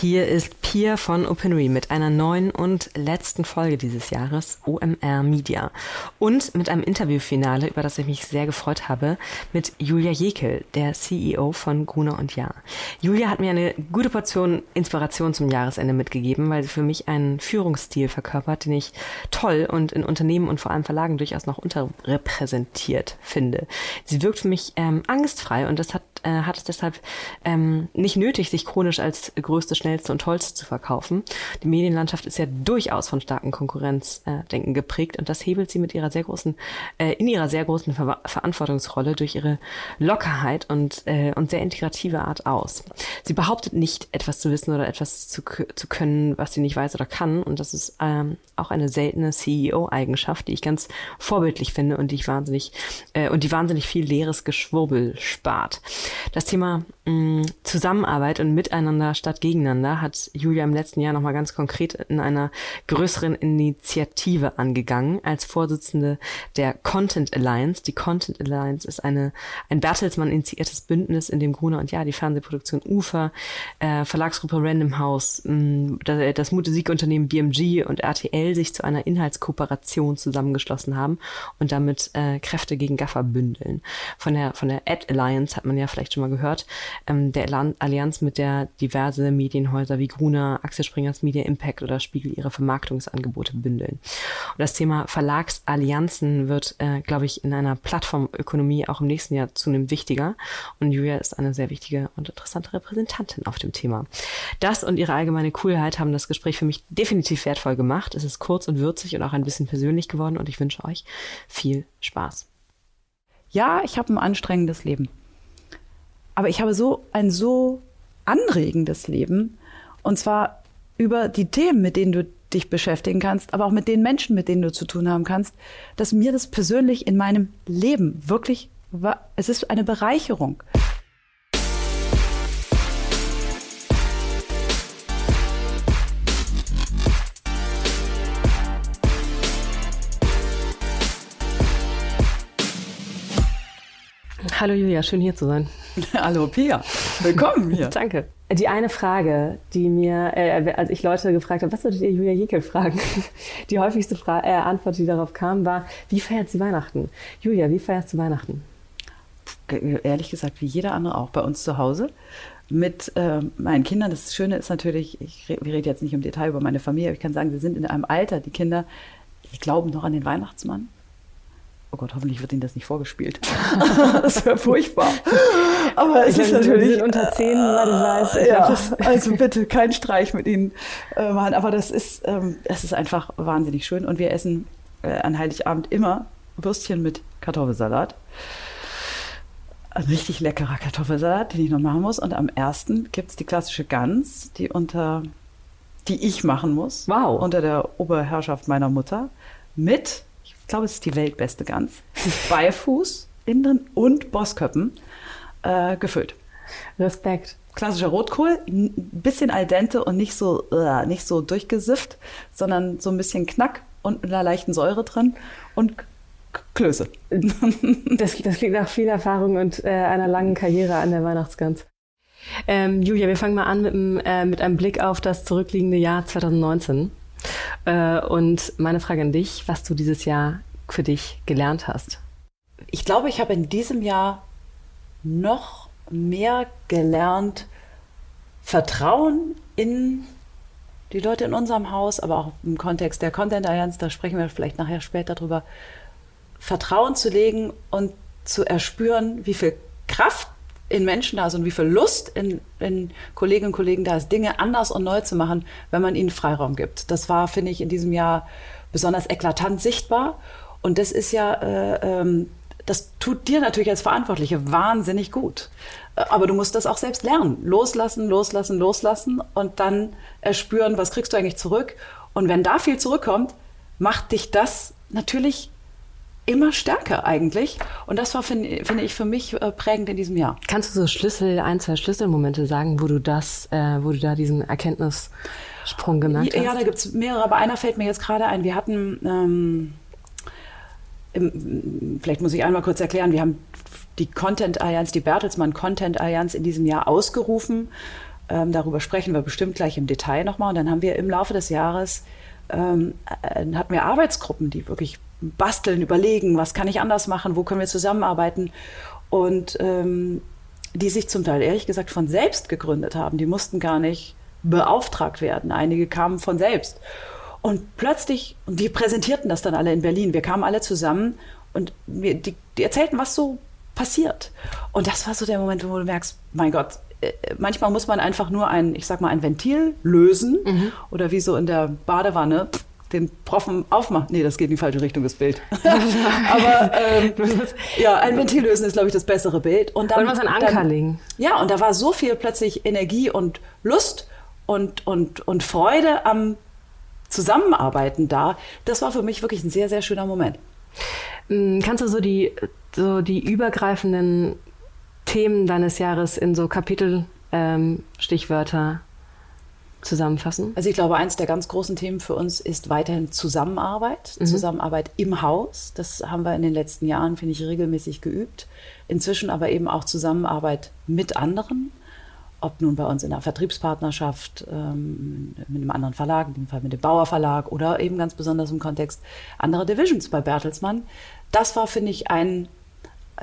Hier ist Pia von OpenRe mit einer neuen und letzten Folge dieses Jahres, OMR Media. Und mit einem Interviewfinale, über das ich mich sehr gefreut habe, mit Julia Jekel, der CEO von Gruner und Jahr. Julia hat mir eine gute Portion Inspiration zum Jahresende mitgegeben, weil sie für mich einen Führungsstil verkörpert, den ich toll und in Unternehmen und vor allem Verlagen durchaus noch unterrepräsentiert finde. Sie wirkt für mich ähm, angstfrei und das hat, äh, hat es deshalb ähm, nicht nötig, sich chronisch als größte schnellste und tollste zu verkaufen. Die Medienlandschaft ist ja durchaus von starken Konkurrenzdenken geprägt und das hebelt sie mit ihrer sehr großen, äh, in ihrer sehr großen Ver Verantwortungsrolle durch ihre Lockerheit und, äh, und sehr integrative Art aus. Sie behauptet nicht, etwas zu wissen oder etwas zu, zu können, was sie nicht weiß oder kann und das ist ähm, auch eine seltene CEO-Eigenschaft, die ich ganz vorbildlich finde und die ich wahnsinnig äh, und die wahnsinnig viel leeres Geschwurbel spart. Das Thema mh, Zusammenarbeit und Miteinander statt gegeneinander hat Julia im letzten Jahr nochmal ganz konkret in einer größeren Initiative angegangen als Vorsitzende der Content Alliance. Die Content Alliance ist eine, ein Bertelsmann initiiertes Bündnis, in dem Gruner und ja die Fernsehproduktion Ufer, äh, Verlagsgruppe Random House, mh, mm, das, das Musikunternehmen BMG und RTL sich zu einer Inhaltskooperation zusammengeschlossen haben und damit äh, Kräfte gegen Gaffer bündeln. Von der, von der Ad Alliance hat man ja vielleicht schon mal gehört, ähm, der Allianz, mit der diverse Medien Medienhäuser wie Gruner, Axel Springers Media Impact oder Spiegel ihre Vermarktungsangebote bündeln. Und das Thema Verlagsallianzen wird, äh, glaube ich, in einer Plattformökonomie auch im nächsten Jahr zunehmend wichtiger. Und Julia ist eine sehr wichtige und interessante Repräsentantin auf dem Thema. Das und ihre allgemeine Coolheit haben das Gespräch für mich definitiv wertvoll gemacht. Es ist kurz und würzig und auch ein bisschen persönlich geworden und ich wünsche euch viel Spaß. Ja, ich habe ein anstrengendes Leben. Aber ich habe so ein so anregendes Leben. Und zwar über die Themen, mit denen du dich beschäftigen kannst, aber auch mit den Menschen, mit denen du zu tun haben kannst, dass mir das persönlich in meinem Leben wirklich war, es ist eine Bereicherung. Hallo Julia, schön hier zu sein. Hallo Pia, willkommen hier. Danke. Die eine Frage, die mir, äh, als ich Leute gefragt habe, was würdet ihr Julia Jekyll fragen? Die häufigste Fra äh, Antwort, die darauf kam, war, wie feiert sie Weihnachten? Julia, wie feierst du Weihnachten? Ehrlich gesagt, wie jeder andere auch bei uns zu Hause mit äh, meinen Kindern. Das Schöne ist natürlich, ich, wir reden jetzt nicht im Detail über meine Familie, aber ich kann sagen, sie sind in einem Alter, die Kinder, die glauben noch an den Weihnachtsmann. Oh Gott, hoffentlich wird Ihnen das nicht vorgespielt. das wäre furchtbar. Aber es ist natürlich. Sind unter zehn, weil ich weiß. Ich ja, also bitte kein Streich mit Ihnen äh, machen. Aber das ist, ähm, das ist einfach wahnsinnig schön. Und wir essen äh, an Heiligabend immer Würstchen mit Kartoffelsalat. Ein richtig leckerer Kartoffelsalat, den ich noch machen muss. Und am ersten gibt es die klassische Gans, die unter die ich machen muss. Wow. Unter der Oberherrschaft meiner Mutter. Mit glaube, es ist die weltbeste Gans. Beifuß innen drin und Bossköppen äh, gefüllt. Respekt. Klassischer Rotkohl, ein bisschen al dente und nicht so, uh, nicht so durchgesifft, sondern so ein bisschen Knack und mit einer leichten Säure drin und Klöße. Das, das klingt nach viel Erfahrung und äh, einer langen Karriere an der Weihnachtsgans. Ähm, Julia, wir fangen mal an mit, einem, äh, mit einem Blick auf das zurückliegende Jahr 2019. Äh, und meine Frage an dich, was du dieses Jahr für dich gelernt hast. Ich glaube, ich habe in diesem Jahr noch mehr gelernt, Vertrauen in die Leute in unserem Haus, aber auch im Kontext der Content Allianz, da sprechen wir vielleicht nachher später drüber, Vertrauen zu legen und zu erspüren, wie viel Kraft in Menschen da ist und wie viel Lust in, in Kolleginnen und Kollegen da ist, Dinge anders und neu zu machen, wenn man ihnen Freiraum gibt. Das war, finde ich, in diesem Jahr besonders eklatant sichtbar. Und das ist ja, äh, ähm, das tut dir natürlich als Verantwortliche wahnsinnig gut. Äh, aber du musst das auch selbst lernen. Loslassen, loslassen, loslassen und dann erspüren, was kriegst du eigentlich zurück. Und wenn da viel zurückkommt, macht dich das natürlich immer stärker eigentlich. Und das war, finde find ich, für mich äh, prägend in diesem Jahr. Kannst du so Schlüssel, ein, zwei Schlüsselmomente sagen, wo du das, äh, wo du da diesen Erkenntnissprung gemerkt hast? Ja, da gibt es mehrere, aber einer fällt mir jetzt gerade ein. Wir hatten, ähm, im, vielleicht muss ich einmal kurz erklären, wir haben die Content Allianz, die Bertelsmann Content Allianz in diesem Jahr ausgerufen Ähm, darüber sprechen wir bestimmt gleich im Detail nochmal. Und dann haben wir im Laufe des Jahres ähm, äh, hatten wir Arbeitsgruppen, die wirklich basteln, überlegen, was kann ich anders machen, wo können wir zusammenarbeiten. Und ähm, die sich zum Teil ehrlich gesagt von selbst gegründet haben. Die mussten gar nicht beauftragt werden. Einige kamen von selbst. Und plötzlich, und die präsentierten das dann alle in Berlin. Wir kamen alle zusammen und wir, die, die erzählten, was so passiert. Und das war so der Moment, wo du merkst, mein Gott, äh, manchmal muss man einfach nur ein, ich sag mal, ein Ventil lösen mhm. oder wie so in der Badewanne den Profen aufmachen. Nee, das geht in die falsche Richtung, das Bild. Aber ähm, ja, ein Ventil lösen ist, glaube ich, das bessere Bild. Und dann, was ein Anker dann, legen. Ja, und da war so viel plötzlich Energie und Lust und, und, und Freude am Zusammenarbeiten da. Das war für mich wirklich ein sehr, sehr schöner Moment. Mm, kannst du so die, so die übergreifenden Themen deines Jahres in so Kapitel, ähm, Stichwörter zusammenfassen? Also ich glaube, eins der ganz großen Themen für uns ist weiterhin Zusammenarbeit, mhm. Zusammenarbeit im Haus. Das haben wir in den letzten Jahren, finde ich, regelmäßig geübt. Inzwischen aber eben auch Zusammenarbeit mit anderen, ob nun bei uns in einer Vertriebspartnerschaft ähm, mit einem anderen Verlag, in dem Fall mit dem Bauer Verlag oder eben ganz besonders im Kontext anderer Divisions bei Bertelsmann. Das war, finde ich, ein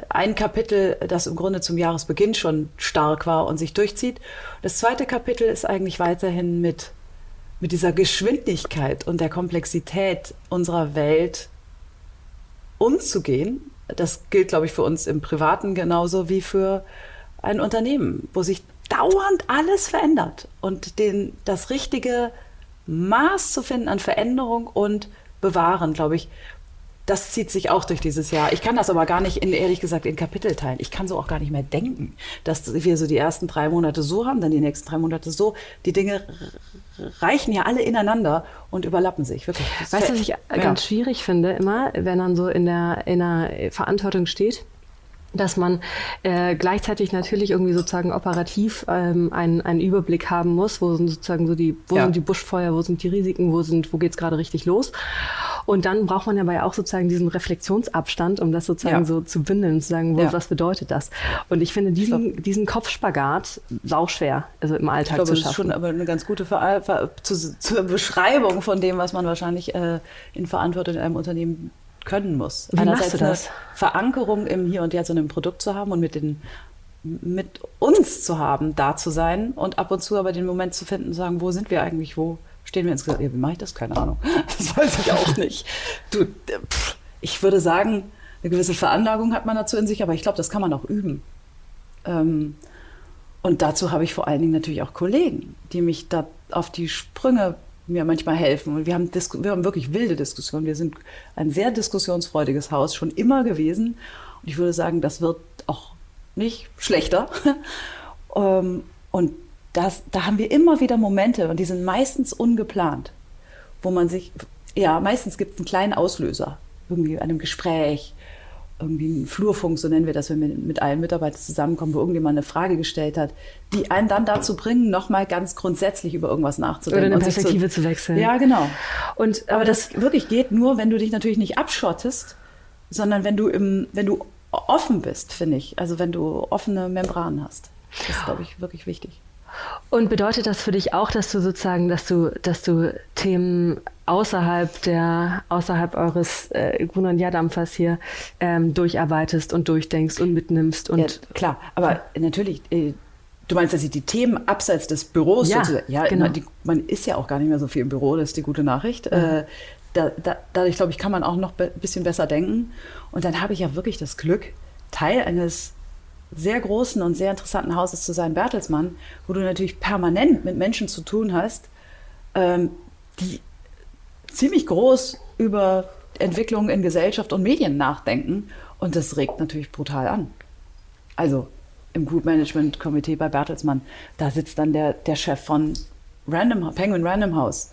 ein Kapitel, das im Grunde zum Jahresbeginn schon stark war und sich durchzieht. Das zweite Kapitel ist eigentlich weiterhin mit, mit dieser Geschwindigkeit und der Komplexität unserer Welt umzugehen. Das gilt, glaube ich, für uns im Privaten genauso wie für ein Unternehmen, wo sich dauernd alles verändert und den, das richtige Maß zu finden an Veränderung und Bewahren, glaube ich, das zieht sich auch durch dieses Jahr. Ich kann das aber gar nicht, in, ehrlich gesagt, in Kapitel teilen. Ich kann so auch gar nicht mehr denken, dass wir so die ersten drei Monate so haben, dann die nächsten drei Monate so. Die Dinge reichen ja alle ineinander und überlappen sich. Wirklich. weißt du, was ich ja. ganz schwierig finde immer, wenn man so in der, in der Verantwortung steht? dass man äh, gleichzeitig natürlich irgendwie sozusagen operativ ähm, einen, einen Überblick haben muss, wo sind sozusagen so die, wo ja. sind die Buschfeuer, wo sind die Risiken, wo sind, wo geht's gerade richtig los. Und dann braucht man ja auch sozusagen diesen Reflexionsabstand, um das sozusagen ja. so zu bündeln und zu sagen, wo, ja. was bedeutet das? Und ich finde diesen, diesen Kopfspagat sauschwer, also im Alltag ich glaube, zu schaffen. Das ist schon aber eine ganz gute Ver Ver zu, zur Beschreibung von dem, was man wahrscheinlich äh, in Verantwortung in einem Unternehmen können muss. Wie Einerseits machst du das? eine Verankerung im Hier und Jetzt und im Produkt zu haben und mit den mit uns zu haben, da zu sein und ab und zu aber den Moment zu finden, zu sagen, wo sind wir eigentlich, wo stehen wir insgesamt. Ja, wie mache ich das? Keine Ahnung. Das weiß ich auch nicht. Du, pff, ich würde sagen, eine gewisse Veranlagung hat man dazu in sich, aber ich glaube, das kann man auch üben. Ähm, und dazu habe ich vor allen Dingen natürlich auch Kollegen, die mich da auf die Sprünge mir manchmal helfen. Und wir haben, wir haben wirklich wilde Diskussionen. Wir sind ein sehr diskussionsfreudiges Haus schon immer gewesen. Und ich würde sagen, das wird auch nicht schlechter. Ähm, und das, da haben wir immer wieder Momente und die sind meistens ungeplant, wo man sich, ja, meistens gibt es einen kleinen Auslöser, irgendwie einem Gespräch, irgendwie ein Flurfunk, so nennen wir das, wenn wir mit allen Mitarbeitern zusammenkommen, wo irgendjemand eine Frage gestellt hat, die einen dann dazu bringen, nochmal ganz grundsätzlich über irgendwas nachzudenken. Oder eine Perspektive zu, zu, wechseln. Ja, genau. Und, aber, das, das wirklich geht nur, wenn du dich natürlich nicht abschottest, sondern wenn du, im, wenn du offen bist, finde ich. Also wenn du offene Membranen hast. Das ist, glaube ich, wirklich wichtig. Und bedeutet das für dich auch, dass du sozusagen, dass du, dass du Themen außerhalb der, außerhalb eures äh, Grun- und Jadampfers hier ähm, durcharbeitest und durchdenkst und mitnimmst und ja, klar, aber natürlich. Äh, Du meinst, dass ich die Themen abseits des Büros ja, sozusagen. Ja, genau. die, man ist ja auch gar nicht mehr so viel im Büro, das ist die gute Nachricht. Mhm. Äh, da, da, dadurch, glaube ich, kann man auch noch ein bisschen besser denken. Und dann habe ich ja wirklich das Glück, Teil eines sehr großen und sehr interessanten Hauses zu sein, Bertelsmann, wo du natürlich permanent mit Menschen zu tun hast, ähm, die ziemlich groß über Entwicklungen in Gesellschaft und Medien nachdenken. Und das regt natürlich brutal an. Also im Group Management Komitee bei Bertelsmann, da sitzt dann der, der Chef von Random, Penguin Random House,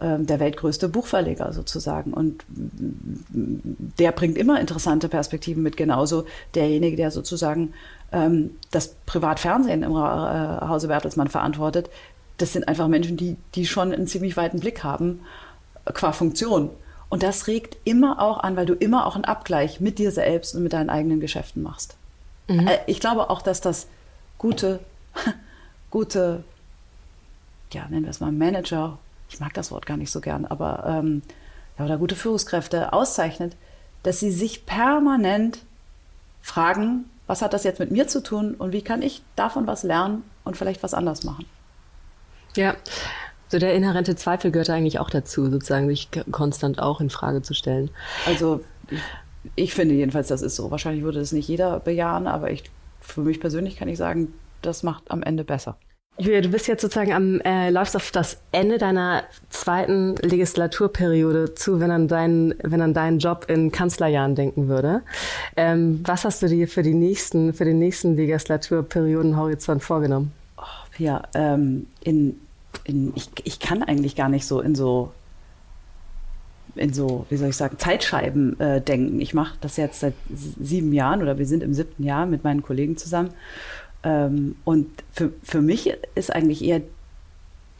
der weltgrößte Buchverleger sozusagen. Und der bringt immer interessante Perspektiven mit, genauso derjenige, der sozusagen ähm, das Privatfernsehen im äh, Hause Bertelsmann verantwortet. Das sind einfach Menschen, die, die schon einen ziemlich weiten Blick haben äh, qua Funktion. Und das regt immer auch an, weil du immer auch einen Abgleich mit dir selbst und mit deinen eigenen Geschäften machst. Mhm. Äh, ich glaube auch, dass das gute, gute ja, nennen wir es mal Manager, ich mag das Wort gar nicht so gern, aber ähm, ja, oder gute Führungskräfte auszeichnet, dass sie sich permanent fragen, was hat das jetzt mit mir zu tun und wie kann ich davon was lernen und vielleicht was anders machen. Ja, so der inhärente Zweifel gehört eigentlich auch dazu, sozusagen sich konstant auch in Frage zu stellen. Also ich, ich finde jedenfalls, das ist so. Wahrscheinlich würde das nicht jeder bejahen, aber ich, für mich persönlich kann ich sagen, das macht am Ende besser. Julia, du bist jetzt sozusagen am, äh, läufst auf das Ende deiner zweiten Legislaturperiode zu, wenn an deinen, wenn an deinen Job in Kanzlerjahren denken würde. Ähm, was hast du dir für die nächsten, für den nächsten Legislaturperiodenhorizont vorgenommen? Oh, ja, ähm, in, in, ich, ich kann eigentlich gar nicht so in so in so, wie soll ich sagen, Zeitscheiben äh, denken. Ich mache das jetzt seit sieben Jahren oder wir sind im siebten Jahr mit meinen Kollegen zusammen. Ähm, und für, für mich ist eigentlich eher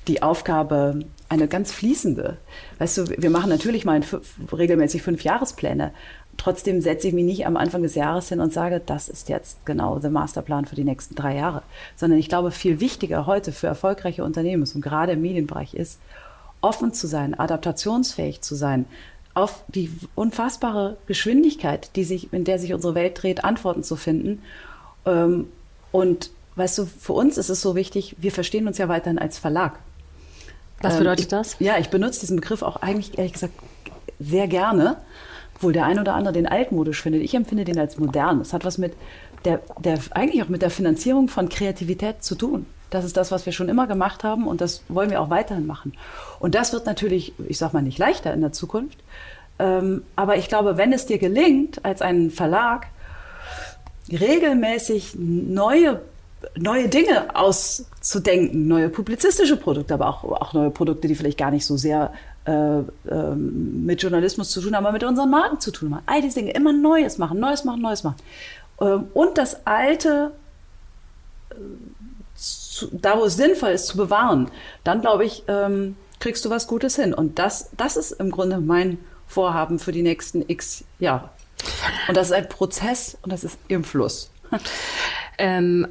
die Aufgabe eine ganz fließende. Weißt du, wir machen natürlich mal regelmäßig fünf Jahrespläne. Trotzdem setze ich mich nicht am Anfang des Jahres hin und sage, das ist jetzt genau der Masterplan für die nächsten drei Jahre. Sondern ich glaube, viel wichtiger heute für erfolgreiche Unternehmen und gerade im Medienbereich ist, offen zu sein, adaptationsfähig zu sein, auf die unfassbare Geschwindigkeit, die sich, in der sich unsere Welt dreht, Antworten zu finden ähm, und weißt du, für uns ist es so wichtig, wir verstehen uns ja weiterhin als Verlag. Was ähm, bedeutet das? Ja, ich benutze diesen Begriff auch eigentlich, ehrlich gesagt, sehr gerne, obwohl der ein oder andere den altmodisch findet. Ich empfinde den als modern. Das hat was mit der, der, eigentlich auch mit der Finanzierung von Kreativität zu tun. Das ist das, was wir schon immer gemacht haben und das wollen wir auch weiterhin machen. Und das wird natürlich, ich sag mal, nicht leichter in der Zukunft. Ähm, aber ich glaube, wenn es dir gelingt, als ein Verlag regelmäßig neue, neue Dinge auszudenken, neue publizistische Produkte, aber auch, auch neue Produkte, die vielleicht gar nicht so sehr äh, äh, mit Journalismus zu tun haben, aber mit unseren Marken zu tun haben. All diese Dinge, immer Neues machen, Neues machen, Neues machen. Ähm, und das Alte, äh, zu, da wo es sinnvoll ist, zu bewahren. Dann, glaube ich, ähm, kriegst du was Gutes hin. Und das, das ist im Grunde mein Vorhaben für die nächsten x Jahre. Und das ist ein Prozess und das ist im Fluss. Ähm,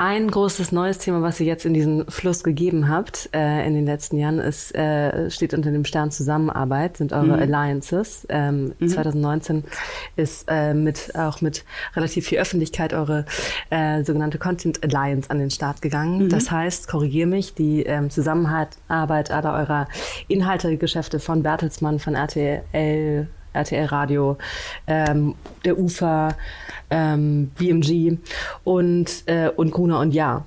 ein großes neues Thema, was ihr jetzt in diesen Fluss gegeben habt äh, in den letzten Jahren, ist, äh, steht unter dem Stern Zusammenarbeit, sind eure mhm. Alliances. Ähm, mhm. 2019 ist äh, mit auch mit relativ viel Öffentlichkeit eure äh, sogenannte Content Alliance an den Start gegangen. Mhm. Das heißt, korrigier mich, die ähm, Zusammenarbeit aller eurer Inhaltegeschäfte von Bertelsmann, von RTL, RTL Radio, ähm, der UFA, ähm, BMG und, äh, und Gruner und Ja.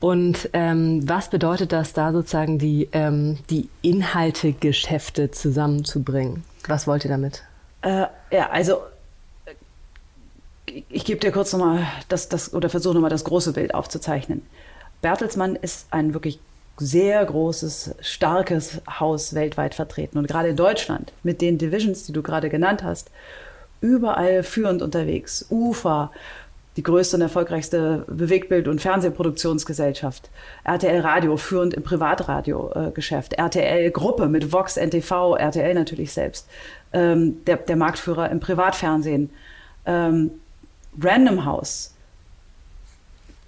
Und ähm, was bedeutet das da sozusagen, die, ähm, die Inhaltegeschäfte zusammenzubringen? Was wollt ihr damit? Äh, ja, also ich, ich gebe dir kurz nochmal das, das oder versuche nochmal das große Bild aufzuzeichnen. Bertelsmann ist ein wirklich sehr großes, starkes Haus weltweit vertreten. Und gerade in Deutschland mit den Divisions, die du gerade genannt hast, überall führend unterwegs. UFA, die größte und erfolgreichste Bewegtbild- und Fernsehproduktionsgesellschaft. RTL Radio, führend im Privatradiogeschäft. RTL Gruppe mit Vox, NTV, RTL natürlich selbst. Ähm, der, der, Marktführer im Privatfernsehen. Ähm, Random House,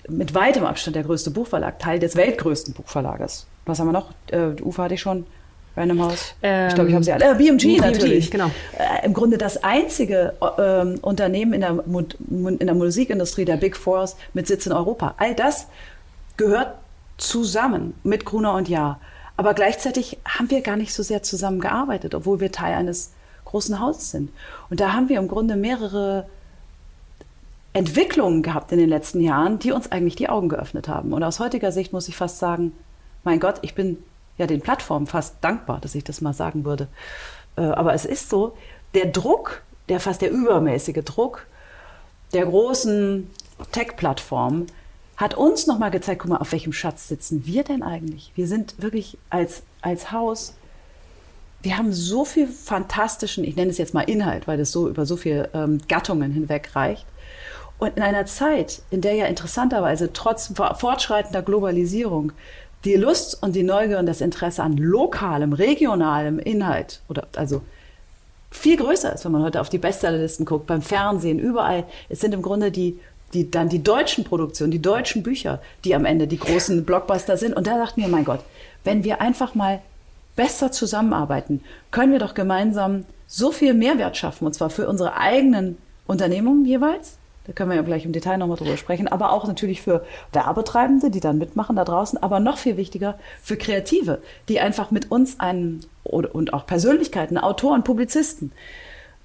mit weitem Abstand der größte Buchverlag, Teil des weltgrößten Buchverlages. Was haben wir noch? Äh, Ufa hatte ich schon. Random House. Ähm, ich glaube, ich habe sie alle. Äh, BMG, BMG natürlich. Genau. Äh, Im Grunde das einzige äh, Unternehmen in der, in der Musikindustrie der Big Fours mit Sitz in Europa. All das gehört zusammen mit Gruner und Jahr. Aber gleichzeitig haben wir gar nicht so sehr zusammengearbeitet, obwohl wir Teil eines großen Hauses sind. Und da haben wir im Grunde mehrere Entwicklungen gehabt in den letzten Jahren, die uns eigentlich die Augen geöffnet haben. Und aus heutiger Sicht muss ich fast sagen, mein Gott, ich bin ja den Plattformen fast dankbar, dass ich das mal sagen würde. Äh, aber es ist so, der Druck, der fast der übermäßige Druck der großen Tech-Plattformen hat uns nochmal gezeigt, guck mal, auf welchem Schatz sitzen wir denn eigentlich? Wir sind wirklich als, als Haus, wir haben so viel fantastischen, ich nenne es jetzt mal Inhalt, weil das so über so viele ähm, Gattungen hinweg reicht. Und in einer Zeit, in der ja interessanterweise trotz fortschreitender Globalisierung die Lust und die Neugier und das Interesse an lokalem, regionalem Inhalt oder also viel größer ist, wenn man heute auf die Bestsellerlisten guckt, beim Fernsehen, überall. Es sind im Grunde die die, dann die deutschen Produktionen, die deutschen Bücher, die am Ende die großen Blockbuster sind. Und da dachten wir, mein Gott, wenn wir einfach mal besser zusammenarbeiten, können wir doch gemeinsam so viel Mehrwert schaffen, und zwar für unsere eigenen Unternehmungen jeweils. Da können wir ja gleich im Detail nochmal drüber sprechen, aber auch natürlich für Werbetreibende, die dann mitmachen da draußen, aber noch viel wichtiger für Kreative, die einfach mit uns einen und auch Persönlichkeiten, Autoren, Publizisten,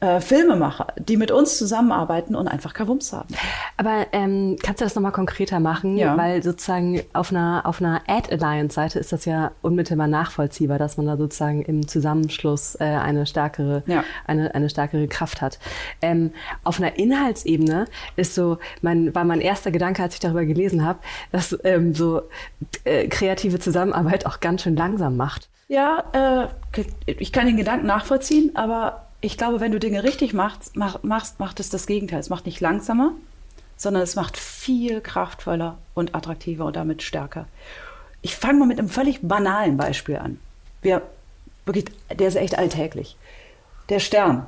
äh, Filmemacher, die mit uns zusammenarbeiten und einfach Kavums haben. Aber ähm, kannst du das nochmal konkreter machen? Ja. Weil sozusagen auf einer, auf einer Ad-Alliance-Seite ist das ja unmittelbar nachvollziehbar, dass man da sozusagen im Zusammenschluss äh, eine, stärkere, Ja. eine, eine stärkere Kraft hat. Ähm, auf einer Inhaltsebene ist so, mein, war mein erster Gedanke, als ich darüber gelesen habe, dass ähm, so äh, kreative Zusammenarbeit auch ganz schön langsam macht. Ja, äh, ich kann den Gedanken nachvollziehen, aber ich glaube, wenn du Dinge richtig machst, mach, machst, macht es das Gegenteil. Es macht nicht langsamer, sondern es macht viel kraftvoller und attraktiver und damit stärker. Ich fange mal mit einem völlig banalen Beispiel an. Wir, wirklich, der ist echt alltäglich. Der Stern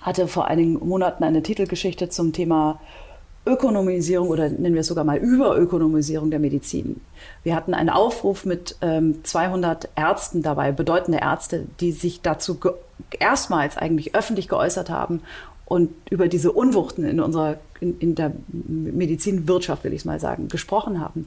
hatte vor einigen Monaten eine Titelgeschichte zum Thema Ökonomisierung oder nennen wir es sogar mal Überökonomisierung der Medizin. Wir hatten einen Aufruf mit ähm, 200 Ärzten dabei, bedeutende Ärzte, die sich dazu erstmals eigentlich öffentlich geäußert haben und über diese Unwuchten in unserer, in, in der Medizinwirtschaft, will ich es mal sagen, gesprochen haben.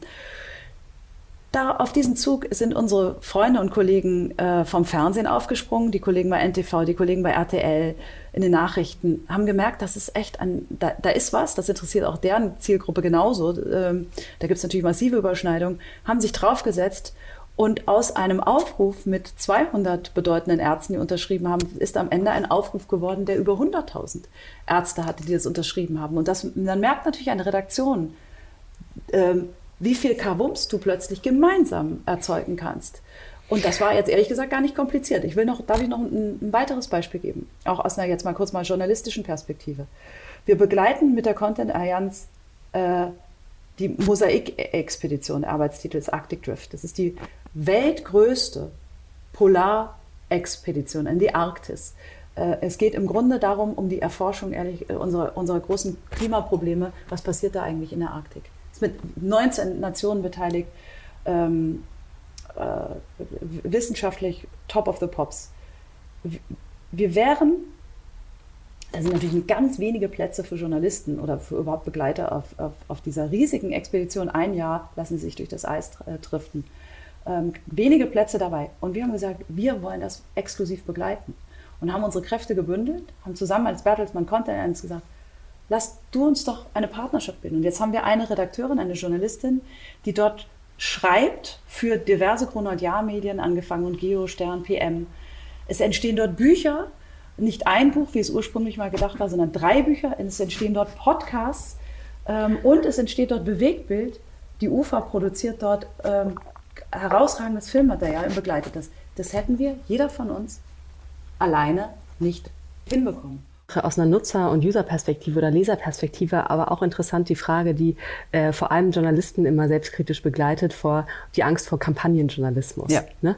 Da auf diesen Zug sind unsere Freunde und Kollegen äh, vom Fernsehen aufgesprungen, die Kollegen bei NTV, die Kollegen bei RTL in den Nachrichten, haben gemerkt, das ist echt ein, da, da ist was, das interessiert auch deren Zielgruppe genauso. Ähm, da gibt es natürlich massive Überschneidungen, haben sich draufgesetzt und aus einem Aufruf mit 200 bedeutenden Ärzten, die unterschrieben haben, ist am Ende ein Aufruf geworden, der über 100.000 Ärzte hatte, die das unterschrieben haben. Und das, dann merkt natürlich eine Redaktion, ähm, wie viel Kavums du plötzlich gemeinsam erzeugen kannst. Und das war jetzt ehrlich gesagt gar nicht kompliziert. Ich will noch, darf ich noch ein, ein weiteres Beispiel geben? Auch aus einer jetzt mal kurz mal journalistischen Perspektive. Wir begleiten mit der Content Allianz äh, die Mosaik-Expedition, Arbeitstitel ist Arctic Drift. Das ist die weltgrößte Polarexpedition in die Arktis. Äh, Es geht im Grunde darum, um die Erforschung ehrlich, äh, unserer, unserer großen Klimaprobleme. Was passiert da eigentlich in der Arktik? Ist mit 19 Nationen beteiligt, ähm, äh, wissenschaftlich top of the pops. Wir wären, da sind natürlich ganz wenige Plätze für Journalisten oder für überhaupt Begleiter auf, auf, auf dieser riesigen Expedition. Ein Jahr lassen sie sich durch das Eis äh, driften. Ähm, wenige Plätze dabei. Und wir haben gesagt, wir wollen das exklusiv begleiten. Und haben unsere Kräfte gebündelt, haben zusammen als Bertelsmann Content Alliance gesagt, lass du uns doch eine Partnerschaft bilden. Und jetzt haben wir eine Redakteurin, eine Journalistin, die dort schreibt für diverse Chronodiar-Medien, angefangen und Geo, Stern, PM. Es entstehen dort Bücher, nicht ein Buch, wie es ursprünglich mal gedacht war, sondern drei Bücher. Es entstehen dort Podcasts ähm, und es entsteht dort Bewegtbild. Die UFA produziert dort ähm, herausragendes Filmmaterial und begleitet das. Das hätten wir, jeder von uns, alleine nicht hinbekommen. Aus einer Nutzer- und User-Perspektive oder Leserperspektive aber auch interessant die Frage, die äh, vor allem Journalisten immer selbstkritisch begleitet, vor die Angst vor Kampagnenjournalismus. Ja. Ne?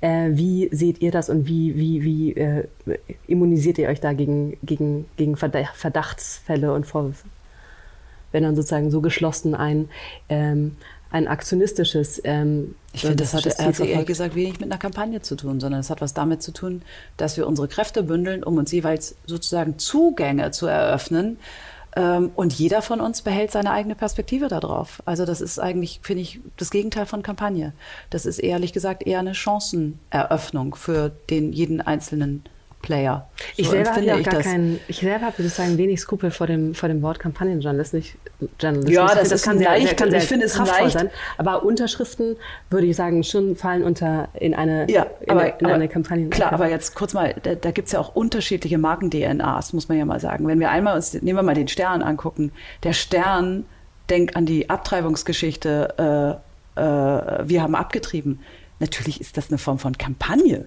Äh, wie seht ihr das und wie, wie, wie äh, immunisiert ihr euch da gegen, gegen, gegen Verda- Verdachtsfälle und Vorwürfe? Wenn dann sozusagen so geschlossen ein, ähm, ein aktionistisches Ich ähm, finde, das hat, ehrlich gesagt wenig mit einer Kampagne zu tun, sondern es hat was damit zu tun, dass wir unsere Kräfte bündeln, um uns jeweils sozusagen Zugänge zu eröffnen. Ähm, Und jeder von uns behält seine eigene Perspektive darauf. Also das ist eigentlich, finde ich, das Gegenteil von Kampagne. Das ist ehrlich gesagt eher eine Chanceneröffnung für den jeden einzelnen Player. Ich So selber habe ja ich gar das. keinen, ich selber habe sozusagen wenig Skrupel vor dem, vor dem Wort Kampagnenjournalismus. Journalismus. Ja, Ich das finde, ist ein leicht- kann ich finde es leicht- sein. Aber Unterschriften würde ich sagen schon fallen unter in eine, Ja, in, aber, eine, in aber eine Kampagne. Klar, aber jetzt kurz mal, da, da gibt es ja auch unterschiedliche Marken-DNAs, muss man ja mal sagen. Wenn wir einmal uns, nehmen wir mal den Stern angucken. Der Stern denkt an die Abtreibungsgeschichte, äh, äh, wir haben abgetrieben. Natürlich ist das eine Form von Kampagne.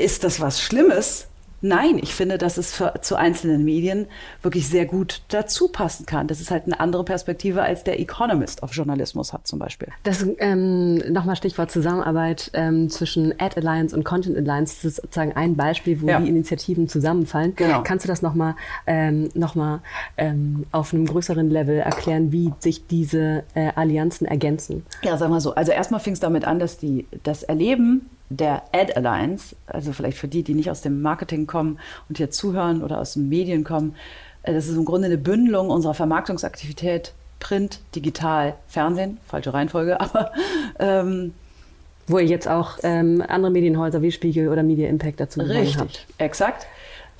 Ist das was Schlimmes? Nein, ich finde, dass es für, zu einzelnen Medien wirklich sehr gut dazu passen kann. Das ist halt eine andere Perspektive, als der Economist auf Journalismus hat zum Beispiel. Das ähm, nochmal Stichwort Zusammenarbeit ähm, zwischen Ad Alliance und Content Alliance. Das ist sozusagen ein Beispiel, wo ja. die Initiativen zusammenfallen. Genau. Kannst du das nochmal ähm, noch ähm, auf einem größeren Level erklären, wie sich diese äh, Allianzen ergänzen? Ja, sagen wir so. Also erstmal fing es damit an, dass die, das Erleben der Ad Alliance, also vielleicht für die, die nicht aus dem Marketing kommen und hier zuhören oder aus den Medien kommen, äh, das ist im Grunde eine Bündelung unserer Vermarktungsaktivität Print, Digital, Fernsehen, falsche Reihenfolge, aber ähm, wo ihr jetzt auch ähm, andere Medienhäuser wie Spiegel oder Media Impact dazu Richtig, habt. exakt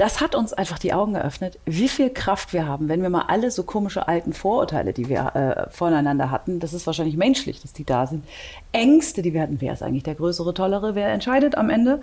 das hat uns einfach die Augen geöffnet, wie viel Kraft wir haben, wenn wir mal alle so komische alten Vorurteile, die wir äh, voneinander hatten, das ist wahrscheinlich menschlich, dass die da sind, Ängste, die wir hatten, wer ist eigentlich der größere, tollere, wer entscheidet am Ende,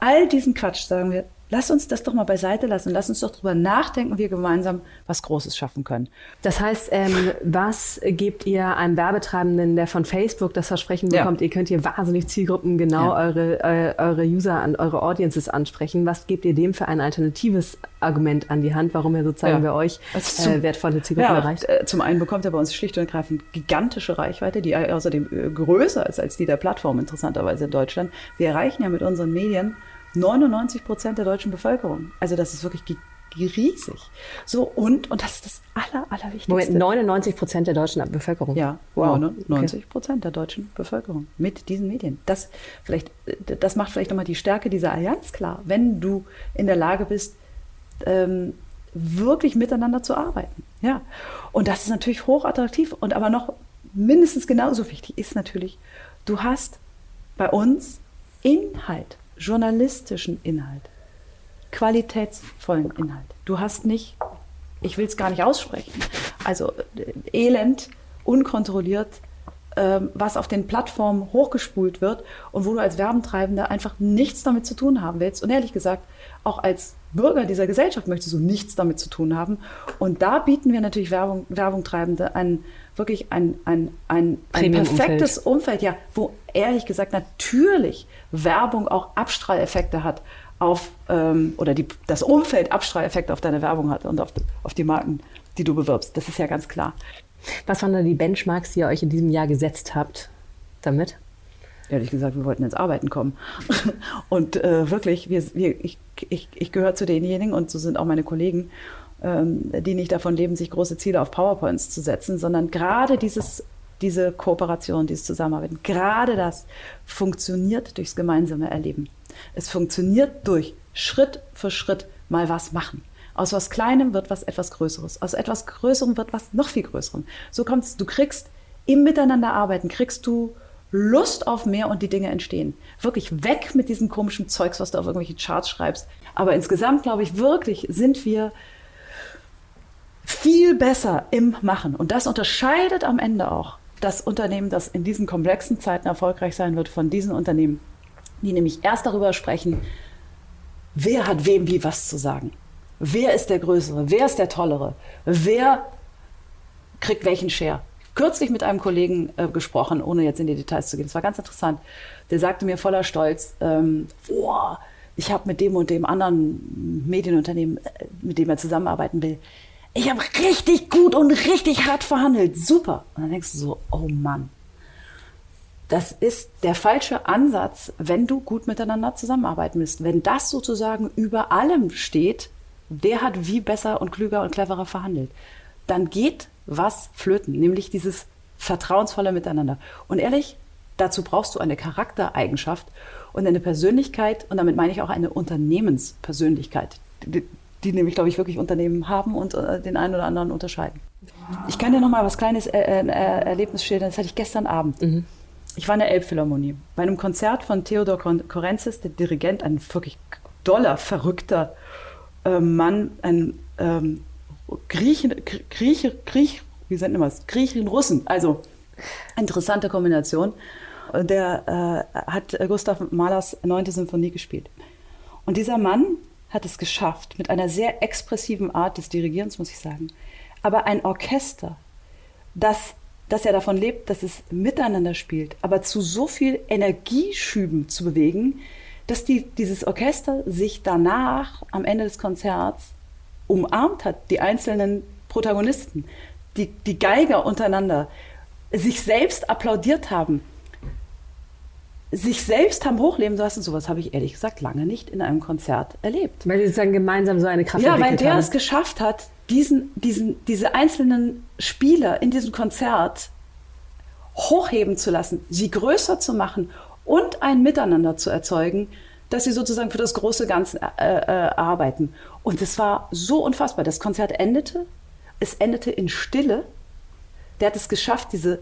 all diesen Quatsch sagen wir, Lass uns das doch mal beiseite lassen. Lass uns doch darüber nachdenken, wie wir gemeinsam was Großes schaffen können. Das heißt, ähm, was gebt ihr einem Werbetreibenden, der von Facebook das Versprechen bekommt, ja. ihr könnt hier wahnsinnig Zielgruppen genau ja. eure, äh, eure User an eure Audiences ansprechen. Was gebt ihr dem für ein alternatives Argument an die Hand, warum er sozusagen ja. bei euch äh, wertvolle Zielgruppen erreicht? Äh, zum einen bekommt er bei uns schlicht und ergreifend gigantische Reichweite, die außerdem äh, größer ist als die der Plattform interessanterweise in Deutschland. Wir erreichen ja mit unseren Medien 99 Prozent der deutschen Bevölkerung. Also das ist wirklich riesig. So, und, und das ist das Aller, Allerwichtigste. Moment, 99 Prozent der deutschen Bevölkerung? Ja, wow. 99 Prozent okay. der deutschen Bevölkerung mit diesen Medien. Das, vielleicht, das macht vielleicht nochmal die Stärke dieser Allianz klar, wenn du in der Lage bist, ähm, wirklich miteinander zu arbeiten. Ja. Und das ist natürlich hochattraktiv und aber noch mindestens genauso wichtig ist natürlich, du hast bei uns Inhalt journalistischen Inhalt, qualitätsvollen Inhalt. Du hast nicht, ich will es gar nicht aussprechen, also äh, elend, unkontrolliert, ähm, was auf den Plattformen hochgespult wird und wo du als Werbentreibender einfach nichts damit zu tun haben willst. Und ehrlich gesagt, auch als Bürger dieser Gesellschaft möchtest du nichts damit zu tun haben. Und da bieten wir natürlich Werbung, Werbungtreibende ein wirklich ein, ein, ein, ein perfektes Umfeld, ja, wo ehrlich gesagt natürlich Werbung auch Abstrahleffekte hat auf, ähm, oder die, das Umfeld Abstrahleffekte auf deine Werbung hat und auf, auf die Marken, die du bewirbst. Das ist ja ganz klar. Was waren da die Benchmarks, die ihr euch in diesem Jahr gesetzt habt damit? Ehrlich gesagt, wir wollten ins Arbeiten kommen. Und äh, wirklich, wir, wir, ich, ich, ich gehöre zu denjenigen und so sind auch meine Kollegen, die nicht davon leben, sich große Ziele auf PowerPoints zu setzen, sondern gerade dieses, diese Kooperation, dieses Zusammenarbeiten, gerade das funktioniert durchs gemeinsame Erleben. Es funktioniert durch Schritt für Schritt mal was machen. Aus was Kleinem wird was etwas Größeres. Aus etwas Größerem wird was noch viel Größerem. So kommt es, du kriegst im Miteinanderarbeiten, kriegst du Lust auf mehr und die Dinge entstehen. Wirklich weg mit diesem komischen Zeugs, was du auf irgendwelche Charts schreibst. Aber insgesamt, glaube ich, wirklich sind wir viel besser im Machen. Und das unterscheidet am Ende auch das Unternehmen, das in diesen komplexen Zeiten erfolgreich sein wird, von diesen Unternehmen, die nämlich erst darüber sprechen, wer hat wem wie was zu sagen. Wer ist der Größere? Wer ist der Tollere? Wer kriegt welchen Share? Kürzlich mit einem Kollegen äh, gesprochen, ohne jetzt in die Details zu gehen. Es war ganz interessant. Der sagte mir voller Stolz, ähm, oh, ich habe mit dem und dem anderen Medienunternehmen, äh, mit dem er zusammenarbeiten will, ich habe richtig gut und richtig hart verhandelt. Super. Und dann denkst du so, oh Mann. Das ist der falsche Ansatz, wenn du gut miteinander zusammenarbeiten willst. Wenn das sozusagen über allem steht, wer hat wie besser und klüger und cleverer verhandelt, dann geht was flöten, nämlich dieses vertrauensvolle Miteinander. Und ehrlich, dazu brauchst du eine Charaktereigenschaft und eine Persönlichkeit, und damit meine ich auch eine Unternehmenspersönlichkeit die nämlich, glaube ich, wirklich Unternehmen haben und äh, den einen oder anderen unterscheiden. Ich kann dir noch mal was Kleines äh, äh, Erlebnis schildern. Das hatte ich gestern Abend. Mhm. Ich war in der Elbphilharmonie bei einem Konzert von Theodor Korenzis, der Dirigent, ein wirklich doller, verrückter äh, Mann, ein ähm, Griechen, Grieche, Griech, wie nennt man das? Griechen, Russen. Also interessante Kombination. Der äh, hat Gustav Mahlers neunte Symphonie gespielt. Und dieser Mann hat es geschafft, mit einer sehr expressiven Art des Dirigierens, muss ich sagen. Aber ein Orchester, das, das ja davon lebt, dass es miteinander spielt, aber zu so viel Energieschüben zu bewegen, dass die, dieses Orchester sich danach am Ende des Konzerts umarmt hat, die einzelnen Protagonisten, die, die Geiger untereinander, sich selbst applaudiert haben, sich selbst haben hochleben lassen. Sowas habe ich ehrlich gesagt lange nicht in einem Konzert erlebt. Weil sie sozusagen gemeinsam so eine Kraft Ja, weil der haben. es geschafft hat, diesen, diesen, diese einzelnen Spieler in diesem Konzert hochheben zu lassen, sie größer zu machen und ein Miteinander zu erzeugen, dass sie sozusagen für das große Ganze äh, äh, arbeiten. Und es war so unfassbar. Das Konzert endete, es endete in Stille. Der hat es geschafft, diese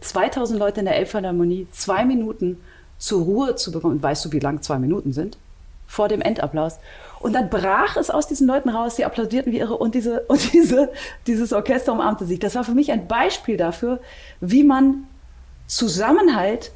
2000 Leute in der Elbphilharmonie zwei Minuten zur Ruhe zu bekommen. Und weißt du, wie lang zwei Minuten sind? Vor dem Endapplaus. Und dann brach es aus diesen Leuten raus, die applaudierten wie irre und, diese, und diese, dieses Orchester umarmte sich. Das war für mich ein Beispiel dafür, wie man Zusammenhalt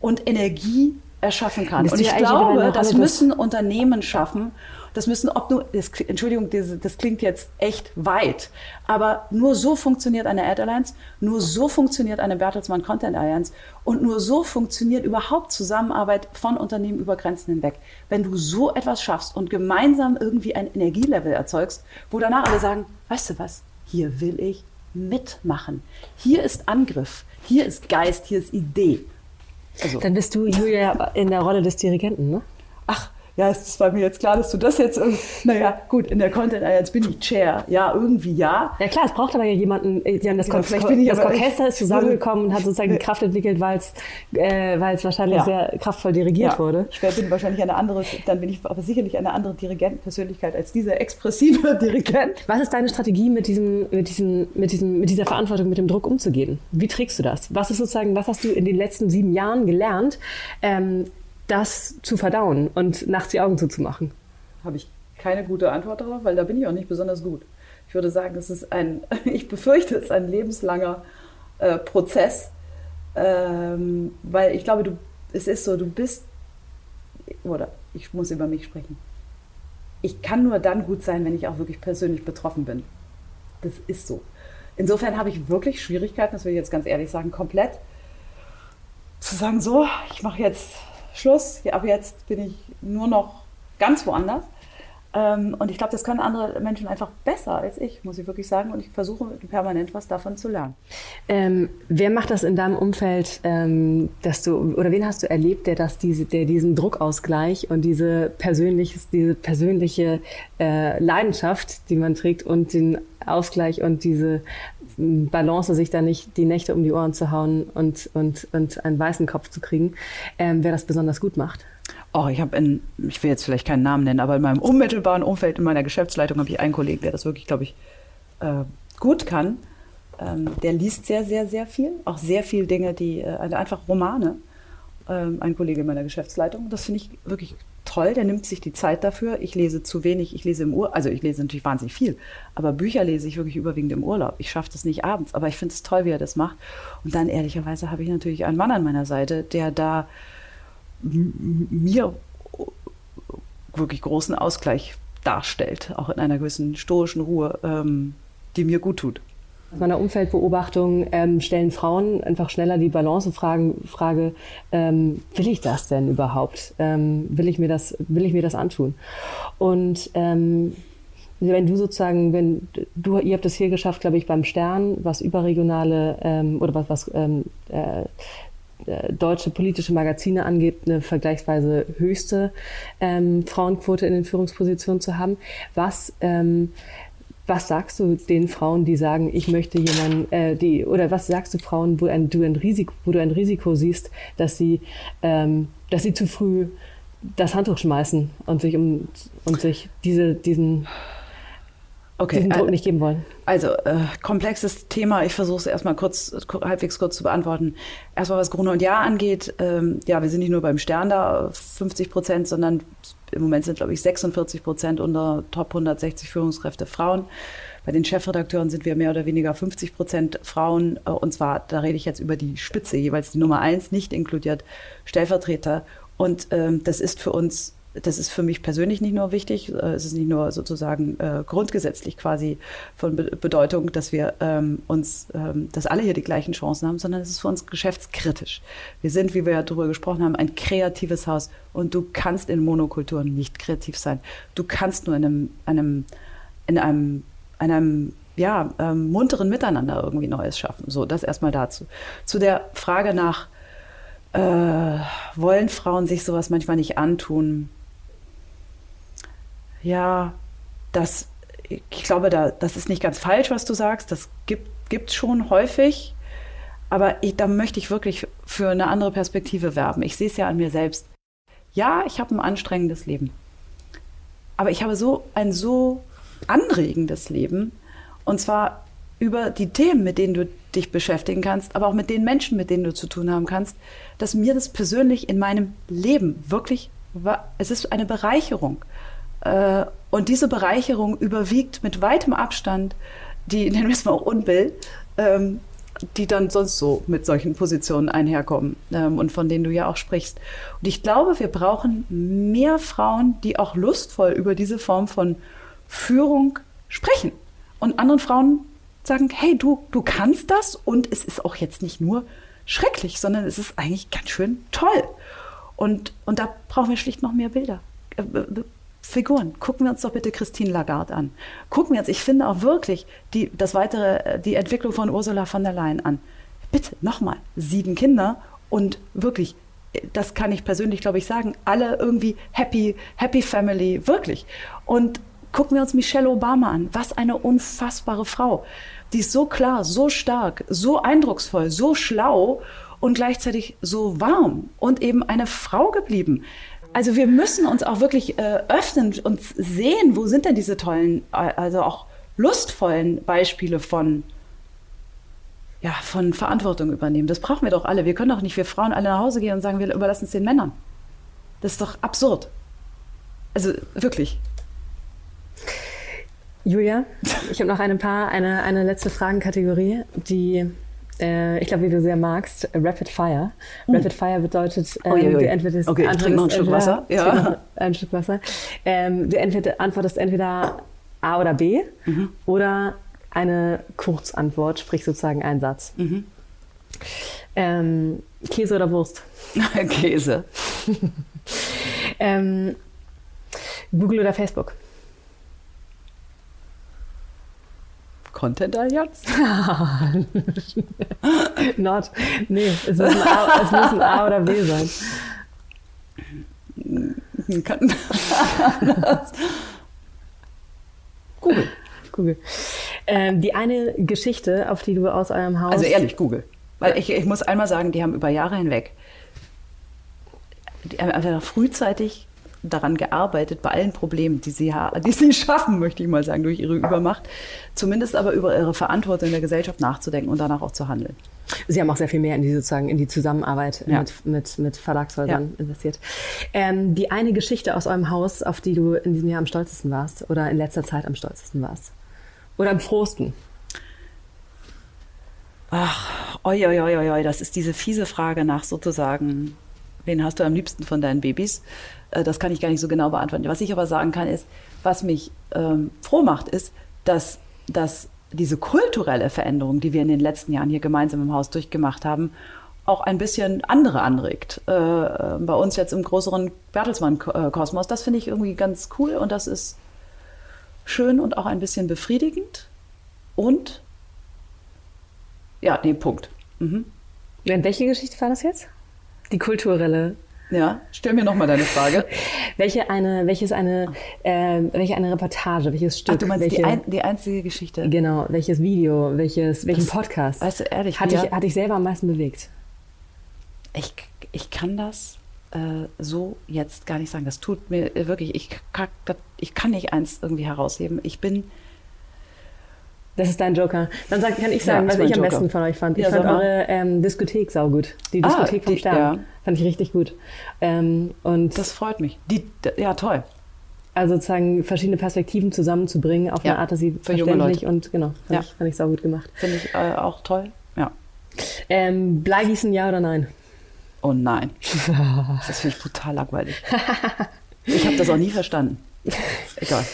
und Energie erschaffen kann. Und ich glaube, das müssen Unternehmen schaffen. Das müssen, ob nur, das, Entschuldigung, das, das, klingt jetzt echt weit, aber nur so funktioniert eine Ad Alliance, nur so funktioniert eine Bertelsmann Content Alliance und nur so funktioniert überhaupt Zusammenarbeit von Unternehmen über Grenzen hinweg. Wenn du so etwas schaffst und gemeinsam irgendwie ein Energielevel erzeugst, wo danach alle sagen, weißt du was, hier will ich mitmachen. Hier ist Angriff, hier ist Geist, hier ist Idee. Also. Dann bist du, Julia, in der Rolle des Dirigenten, ne? Ach, ja, es war mir jetzt klar, dass du das jetzt, naja, gut, in der Content, jetzt bin ich Chair. Ja, irgendwie ja. Ja klar, es braucht aber ja jemanden, die haben das, ja, Kon das Orchester ist zusammengekommen und hat sozusagen die Kraft entwickelt, weil es äh, wahrscheinlich ja. sehr kraftvoll dirigiert ja. wurde. Ich bin wahrscheinlich eine andere, dann bin ich aber sicherlich eine andere Dirigentenpersönlichkeit als dieser expressive Dirigent. Was ist deine Strategie, mit diesem, mit diesem, mit diesem, mit dieser Verantwortung, mit dem Druck umzugehen? Wie trägst du das? Was ist sozusagen, was hast du in den letzten sieben Jahren gelernt? Ähm, das zu verdauen und nachts die Augen zuzumachen? Habe ich keine gute Antwort darauf, weil da bin ich auch nicht besonders gut. Ich würde sagen, es ist ein, ich befürchte, es ist ein lebenslanger äh, Prozess, ähm, weil ich glaube, du, es ist so, du bist, oder ich muss über mich sprechen. Ich kann nur dann gut sein, wenn ich auch wirklich persönlich betroffen bin. Das ist so. Insofern habe ich wirklich Schwierigkeiten, das will ich jetzt ganz ehrlich sagen, komplett zu sagen, so, ich mache jetzt Schluss, ab jetzt bin ich nur noch ganz woanders. Ähm, und ich glaube, das können andere Menschen einfach besser als ich, muss ich wirklich sagen. Und ich versuche permanent was davon zu lernen. Ähm, wer macht das in deinem Umfeld, ähm, dass du, oder wen hast du erlebt, der, das, diese, der diesen Druckausgleich und diese, persönliches, diese persönliche äh, Leidenschaft, die man trägt und den Ausgleich und diese Balance, sich da nicht die Nächte um die Ohren zu hauen und, und, und einen weißen Kopf zu kriegen, ähm, wer das besonders gut macht? Oh, ich habe in, ich will jetzt vielleicht keinen Namen nennen, aber in meinem unmittelbaren Umfeld, in meiner Geschäftsleitung habe ich einen Kollegen, der das wirklich, glaube ich, äh, gut kann. Ähm, der liest sehr, sehr, sehr viel, auch sehr viel Dinge, die, äh, also einfach Romane. Ähm, ein Kollege in meiner Geschäftsleitung. Das finde ich wirklich toll, der nimmt sich die Zeit dafür. Ich lese zu wenig, ich lese im Urlaub, also ich lese natürlich wahnsinnig viel, aber Bücher lese ich wirklich überwiegend im Urlaub. Ich schaffe das nicht abends, aber ich finde es toll, wie er das macht. Und dann ehrlicherweise habe ich natürlich einen Mann an meiner Seite, der da mir wirklich großen Ausgleich darstellt, auch in einer gewissen stoischen Ruhe, ähm, die mir gut tut. Aus meiner Umfeldbeobachtung ähm, stellen Frauen einfach schneller die Balancefrage, ähm, will ich das denn überhaupt? Ähm, will, ich mir das, will ich mir das antun? Und ähm, wenn du sozusagen, wenn du, ihr habt es hier geschafft, glaube ich, beim Stern, was überregionale ähm, oder was, was ähm, äh, äh, deutsche politische Magazine angeht, eine vergleichsweise höchste ähm, Frauenquote in den Führungspositionen zu haben. Was ähm, was sagst du den Frauen, die sagen, ich möchte jemanden, äh, die, oder was sagst du Frauen, wo ein, du ein Risiko, wo du ein Risiko siehst, dass sie, ähm, dass sie zu früh das Handtuch schmeißen und sich um und sich diese, diesen, okay, diesen Druck nicht geben wollen? Also äh, komplexes Thema. Ich versuche es erstmal kurz, halbwegs kurz zu beantworten. Erstmal was Gruner und Jahr angeht. Ähm, ja, wir sind nicht nur beim Stern da 50 Prozent, sondern im Moment sind, glaube ich, 46 Prozent unter Top 160 Führungskräfte Frauen. Bei den Chefredakteuren sind wir mehr oder weniger 50 Prozent Frauen. Äh, und zwar, da rede ich jetzt über die Spitze, jeweils die Nummer eins, nicht inkludiert Stellvertreter. Und ähm, das ist für uns das ist für mich persönlich nicht nur wichtig, äh, es ist nicht nur sozusagen äh, grundgesetzlich quasi von Be Bedeutung, dass wir ähm, uns, ähm, dass alle hier die gleichen Chancen haben, sondern es ist für uns geschäftskritisch. Wir sind, wie wir ja darüber gesprochen haben, ein kreatives Haus und du kannst in Monokulturen nicht kreativ sein. Du kannst nur in einem, einem in einem, einem ja, ähm, munteren Miteinander irgendwie Neues schaffen. So, das erstmal dazu. Zu der Frage nach, äh, wollen Frauen sich sowas manchmal nicht antun? Ja, das, ich glaube, da, das ist nicht ganz falsch, was du sagst. Das gibt es schon häufig. Aber ich, da möchte ich wirklich für eine andere Perspektive werben. Ich sehe es ja an mir selbst. Ja, ich habe ein anstrengendes Leben. Aber ich habe so ein so anregendes Leben. Und zwar über die Themen, mit denen du dich beschäftigen kannst, aber auch mit den Menschen, mit denen du zu tun haben kannst, dass mir das persönlich in meinem Leben wirklich, es ist eine Bereicherung. Äh, und diese Bereicherung überwiegt mit weitem Abstand die, nennen wir es mal auch Unbill, ähm, die dann sonst so mit solchen Positionen einherkommen ähm, und von denen du ja auch sprichst. Und ich glaube, wir brauchen mehr Frauen, die auch lustvoll über diese Form von Führung sprechen und anderen Frauen sagen, hey, du, du kannst das und es ist auch jetzt nicht nur schrecklich, sondern es ist eigentlich ganz schön toll. Und, und da brauchen wir schlicht noch mehr Bilder. Figuren. Gucken wir uns doch bitte Christine Lagarde an. Gucken wir uns, ich finde auch wirklich die, das weitere, die Entwicklung von Ursula von der Leyen an. Bitte, nochmal, sieben Kinder und wirklich, das kann ich persönlich, glaube ich, sagen, alle irgendwie happy, happy family, wirklich. Und gucken wir uns Michelle Obama an. Was eine unfassbare Frau. Die ist so klar, so stark, so eindrucksvoll, so schlau und gleichzeitig so warm und eben eine Frau geblieben. Also wir müssen uns auch wirklich äh, öffnen und sehen, wo sind denn diese tollen, also auch lustvollen Beispiele von, ja, von Verantwortung übernehmen. Das brauchen wir doch alle. Wir können doch nicht, wir Frauen alle nach Hause gehen und sagen, wir überlassen es den Männern. Das ist doch absurd. Also wirklich. Julia, ich habe noch ein paar, eine, eine letzte Fragenkategorie, die äh, ich glaube, wie du sehr magst, Rapid Fire. Uh. Rapid Fire bedeutet, ähm, ui. du entweder okay, ich trinke noch ein Stück Wasser. Ja. Ein Stück Wasser. Ähm, du entweder, antwortest entweder A oder B mhm. oder eine Kurzantwort, sprich sozusagen ein Satz. Mhm. Ähm, Käse oder Wurst? Käse. ähm, Google oder Facebook? Content-Allianz? Not. Nee, es muss, ein A, es muss ein A oder B sein. Google. Google. Ähm, die eine Geschichte, auf die du aus eurem Haus. Also ehrlich, Google. Weil ich, ich muss einmal sagen, die haben über Jahre hinweg die haben einfach frühzeitig daran gearbeitet, bei allen Problemen, die sie, die sie schaffen, möchte ich mal sagen, durch ihre Übermacht, zumindest aber über ihre Verantwortung in der Gesellschaft nachzudenken und danach auch zu handeln. Sie haben auch sehr viel mehr in die sozusagen in die Zusammenarbeit ja. mit, mit, mit Verlagshäusern ja. investiert. Ähm, die eine Geschichte aus eurem Haus, auf die du in diesem Jahr am stolzesten warst oder in letzter Zeit am stolzesten warst? Oder am frohsten? Ach, oi, oi, oi, oi, das ist diese fiese Frage nach sozusagen, wen hast du am liebsten von deinen Babys? Äh, das kann ich gar nicht so genau beantworten. Was ich aber sagen kann, ist, was mich ähm, froh macht, ist, dass, dass diese kulturelle Veränderung, die wir in den letzten Jahren hier gemeinsam im Haus durchgemacht haben, auch ein bisschen andere anregt. Äh, bei uns jetzt im größeren Bertelsmann-Kosmos. Das finde ich irgendwie ganz cool und das ist schön und auch ein bisschen befriedigend. Und ja, nee, Punkt. Mhm. Welche Geschichte war das jetzt? Die kulturelle ja, stell mir nochmal deine Frage. welche eine, welches eine, äh, welche eine Reportage, welches Stück? Ach, du meinst welche, die, ein, die einzige Geschichte? Genau, welches Video, welches, welchen das, Podcast? Weißt du, ehrlich, hat, dich, hat dich selber am meisten bewegt? Ich, ich kann das äh, so jetzt gar nicht sagen. Das tut mir wirklich, ich ich kann nicht eins irgendwie herausheben. Ich bin das ist dein Joker. Dann sag, kann ich sagen, ja, was ich am Joker. besten von euch fand. Ich ja, fand eure ähm, Diskothek saugut. Die ah, Diskothek ah, vom Stern. Ja. Fand ich richtig gut. Ähm, und das freut mich. Die, ja, toll. Also sozusagen verschiedene Perspektiven zusammenzubringen auf eine Art, dass sie für verständlich und genau, fand, ich, fand ich saugut gemacht. Finde ich äh, auch toll. Ja. Ähm, Bleigießen, ja oder nein? Oh nein. das finde ich brutal langweilig. Ich habe das auch nie verstanden. Egal.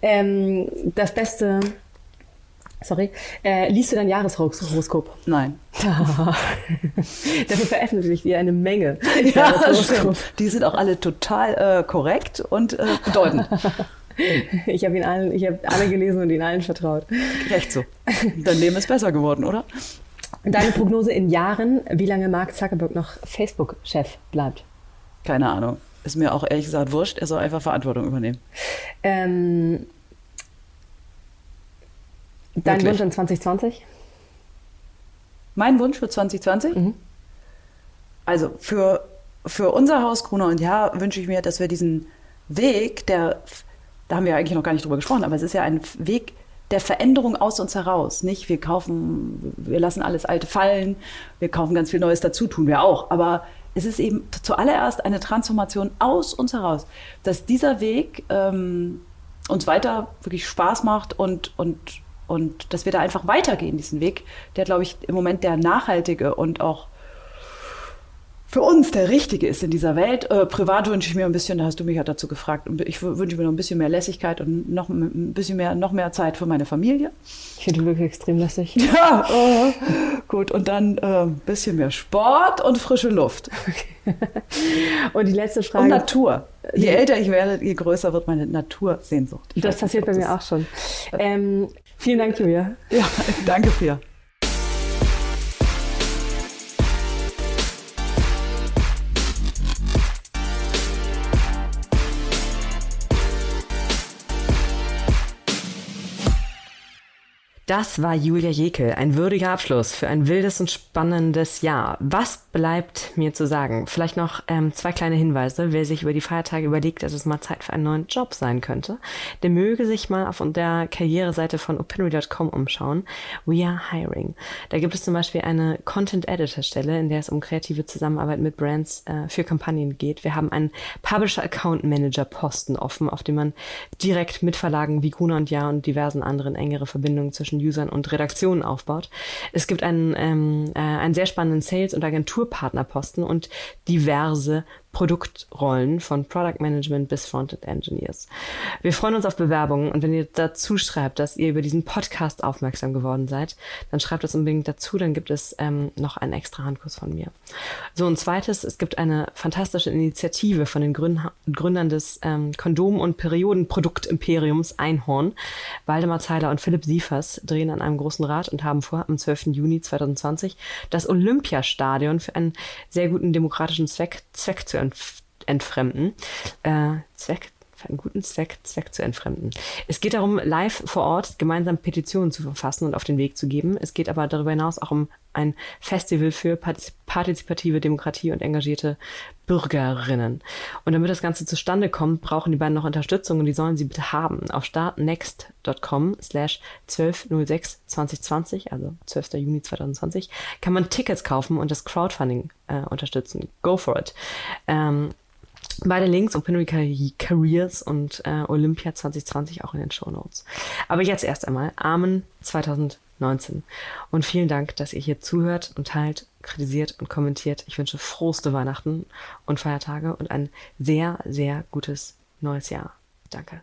Ähm, das Beste Sorry. Äh, liest du dein Jahreshoroskop? Nein. Dafür veröffentlicht ihr eine Menge. Ja, Die sind auch alle total äh, korrekt und äh, bedeutend. Ich habe ihn allen, ich habe alle gelesen und ihnen allen vertraut. Recht so. Dein Leben ist besser geworden, oder? Deine Prognose in Jahren, wie lange Mark Zuckerberg noch Facebook-Chef bleibt? Keine Ahnung. Ist mir auch ehrlich gesagt wurscht. Er soll einfach Verantwortung übernehmen. Ähm, Dein Wunsch in 2020? Mein Wunsch für 2020? Mhm. Also für, für unser Haus Gruner und Ja wünsche ich mir, dass wir diesen Weg, der, da haben wir eigentlich noch gar nicht drüber gesprochen, aber es ist ja ein Weg der Veränderung aus uns heraus. Nicht, wir kaufen, wir lassen alles Alte fallen, wir kaufen ganz viel Neues dazu, tun wir auch. Aber es ist eben zuallererst eine Transformation aus uns heraus, dass dieser Weg ähm, uns weiter wirklich Spaß macht und, und und dass wir da einfach weitergehen, diesen Weg, der, glaube ich, im Moment der nachhaltige und auch für uns der richtige ist in dieser Welt. Äh, privat wünsche ich mir ein bisschen, da hast du mich ja dazu gefragt, ich wünsche mir noch ein bisschen mehr Lässigkeit und noch ein bisschen mehr, noch mehr Zeit für meine Familie. Ich finde wirklich extrem lässig. Ja, äh, gut. Und dann äh, ein bisschen mehr Sport und frische Luft. Okay. Und die letzte Frage. Und Natur. Je älter ich werde, je größer wird meine Natursehnsucht. Ich das passiert nicht, bei mir auch schon. Ähm, vielen Dank, Julia. Ja, danke, Pia. Das war Julia Jekel, ein würdiger Abschluss für ein wildes und spannendes Jahr. Was bleibt mir zu sagen? Vielleicht noch ähm, zwei kleine Hinweise. Wer sich über die Feiertage überlegt, dass es mal Zeit für einen neuen Job sein könnte, der möge sich mal auf der Karriereseite von opinory.com umschauen. We are hiring. Da gibt es zum Beispiel eine Content Editor Stelle, in der es um kreative Zusammenarbeit mit Brands äh, für Kampagnen geht. Wir haben einen Publisher Account Manager Posten offen, auf dem man direkt mit Verlagen wie Gruner und Ja und diversen anderen engere Verbindungen zwischen zwischen Usern und Redaktionen aufbaut. Es gibt einen, ähm, äh, einen sehr spannenden Sales- und Agenturpartnerposten und diverse Produktrollen von Product Management bis Frontend Engineers. Wir freuen uns auf Bewerbungen und wenn ihr dazu schreibt, dass ihr über diesen Podcast aufmerksam geworden seid, dann schreibt das unbedingt dazu, dann gibt es ähm, noch einen extra Handkurs von mir. So, ein zweites, es gibt eine fantastische Initiative von den Gründern des ähm, Kondom- und Periodenprodukt-Imperiums Einhorn. Waldemar Zeiler und Philipp Siefers drehen an einem großen Rad und haben vor, am 12. Juni 2020 das Olympiastadion für einen sehr guten demokratischen Zweck, Zweck zu entfremden. Äh, Zweck, für einen guten Zweck, Zweck zu entfremden. Es geht darum, live vor Ort gemeinsam Petitionen zu verfassen und auf den Weg zu geben. Es geht aber darüber hinaus auch um ein Festival für partizipative Demokratie und engagierte Bürgerinnen. Und damit das Ganze zustande kommt, brauchen die beiden noch Unterstützung und die sollen sie bitte haben. Auf startnext.com slash 1206 2020, also 12. Juni 2020, kann man Tickets kaufen und das Crowdfunding äh, unterstützen. Go for it. Ähm, Beide Links und Pinnery Careers und äh, Olympia 2020 auch in den Show Notes. Aber jetzt erst einmal Amen 2019. Und vielen Dank, dass ihr hier zuhört und teilt, kritisiert und kommentiert. Ich wünsche frohste Weihnachten und Feiertage und ein sehr, sehr gutes neues Jahr. Danke.